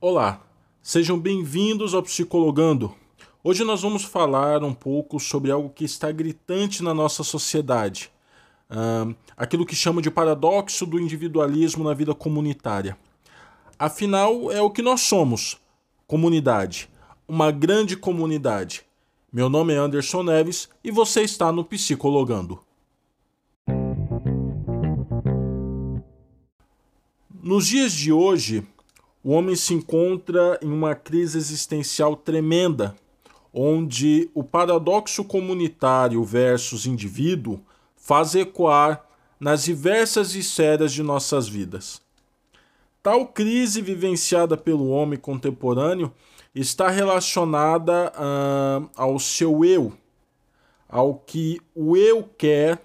Olá, sejam bem-vindos ao Psicologando. Hoje nós vamos falar um pouco sobre algo que está gritante na nossa sociedade, uh, aquilo que chama de paradoxo do individualismo na vida comunitária. Afinal, é o que nós somos: comunidade, uma grande comunidade. Meu nome é Anderson Neves e você está no Psicologando. Nos dias de hoje, o homem se encontra em uma crise existencial tremenda, onde o paradoxo comunitário versus indivíduo faz ecoar nas diversas esferas de nossas vidas. Tal crise vivenciada pelo homem contemporâneo está relacionada uh, ao seu eu, ao que o eu quer,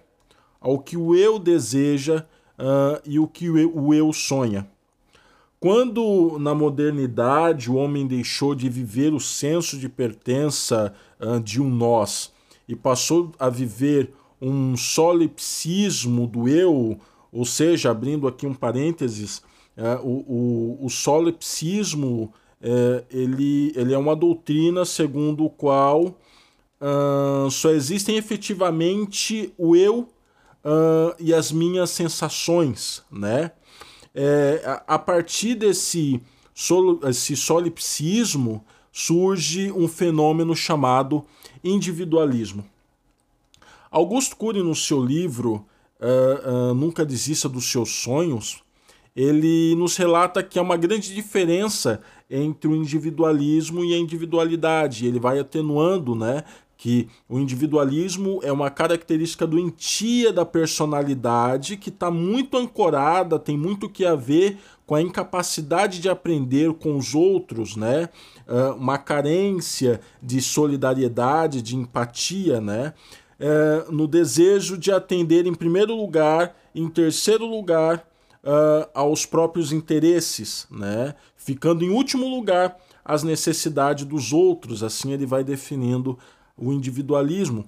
ao que o eu deseja uh, e o que o eu, sonha. Quando na modernidade o homem deixou de viver o senso de pertença uh, de um nós e passou a viver um solipsismo do eu, ou seja, abrindo aqui um parênteses, uh, o, o, o solipsismo uh, ele, ele é uma doutrina segundo o qual só existem efetivamente o eu e as minhas sensações, né? É, a, partir desse solipsismo surge um fenômeno chamado individualismo. Augusto Cury, no seu livro uh, uh, Nunca Desista dos Seus Sonhos, ele nos relata que há uma grande diferença entre o individualismo e a individualidade. Ele vai atenuando né, que o individualismo é uma característica doentia da personalidade que está muito ancorada, tem muito que a ver com a incapacidade de aprender com os outros, né? Uh, uma carência de solidariedade, de empatia, né? Uh, no desejo de atender em primeiro lugar, em terceiro lugar, uh, aos próprios interesses, né? Ficando em último lugar as necessidades dos outros, assim ele vai definindo o individualismo,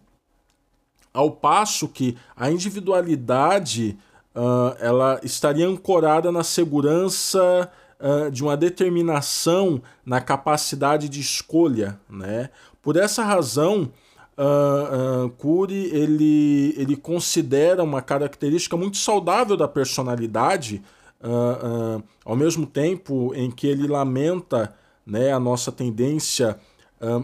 ao passo que a individualidade uh, ela estaria ancorada na segurança uh, de uma determinação na capacidade de escolha, né? Por essa razão, uh, uh, Cury ele, ele considera uma característica muito saudável da personalidade, uh, ao mesmo tempo em que ele lamenta né, a nossa tendência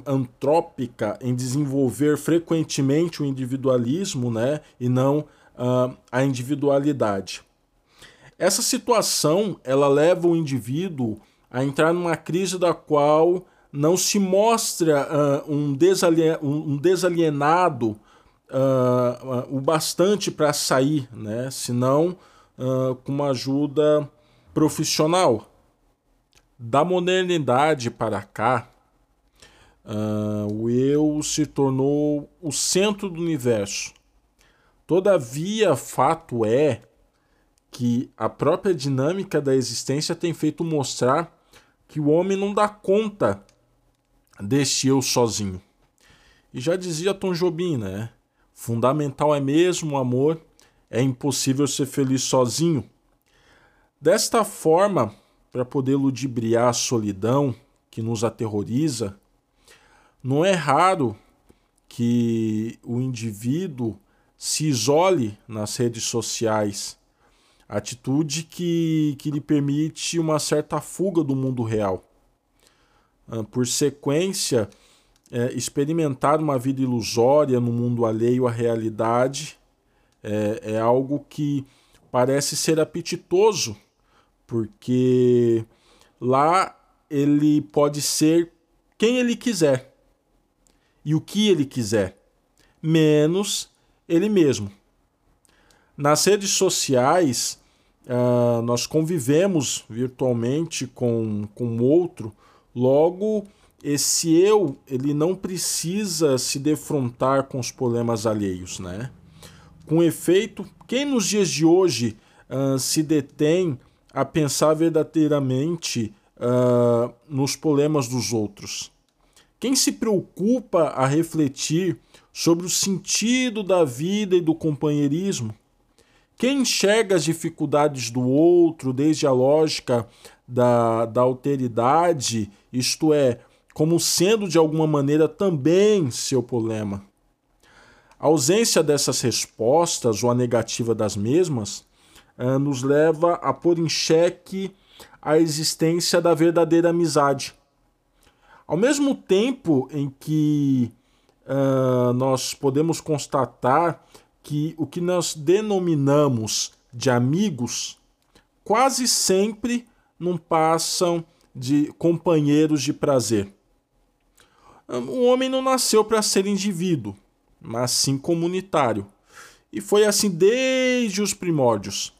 antrópica em desenvolver frequentemente o individualismo né, e não uh, a individualidade. Essa situação ela leva o indivíduo a entrar numa crise da qual não se mostra uh, um, desalien um, desalienado uh, o bastante para sair, né? senão com uma ajuda profissional. Da modernidade para cá, Uh, o eu se tornou o centro do universo. Todavia, fato é que a própria dinâmica da existência tem feito mostrar que o homem não dá conta deste eu sozinho. E já dizia Tom Jobim, né? Fundamental é mesmo o amor, é impossível ser feliz sozinho. Desta forma, para poder ludibriar a solidão que nos aterroriza, não é raro que o indivíduo se isole nas redes sociais, atitude que, que lhe permite uma certa fuga do mundo real. Ah, por sequência, é, experimentar uma vida ilusória no mundo alheio à realidade é, é algo que parece ser apetitoso, porque lá ele pode ser quem ele quiser e o que ele quiser, menos ele mesmo. Nas redes sociais, uh, nós convivemos virtualmente com o outro, logo esse eu ele não precisa se defrontar com os problemas alheios, né? Com efeito, quem nos dias de hoje uh, se detém a pensar verdadeiramente uh, nos problemas dos outros? Quem se preocupa a refletir sobre o sentido da vida e do companheirismo? Quem enxerga as dificuldades do outro desde a lógica da, da alteridade, isto é, como sendo de alguma maneira também seu problema. A ausência dessas respostas ou a negativa das mesmas uh, nos leva a pôr em xeque a existência da verdadeira amizade. Ao mesmo tempo em que uh, nós podemos constatar que o que nós denominamos de amigos quase sempre não passam de companheiros de prazer. O homem não nasceu para ser indivíduo, mas sim comunitário. E foi assim desde os primórdios.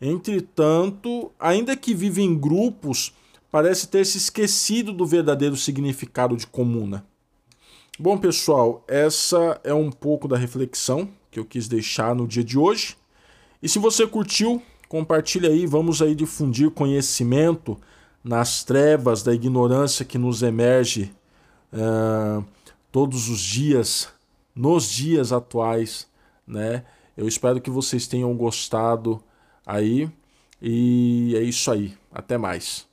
Entretanto, ainda que vive em grupos, parece ter se esquecido do verdadeiro significado de comuna. Bom, pessoal, essa é um pouco da reflexão que eu quis deixar no dia de hoje. E se você curtiu, compartilhe aí, vamos aí difundir conhecimento nas trevas da ignorância que nos emerge uh, todos os dias, nos dias atuais, né? Eu espero que vocês tenham gostado aí. E é isso aí. Até mais.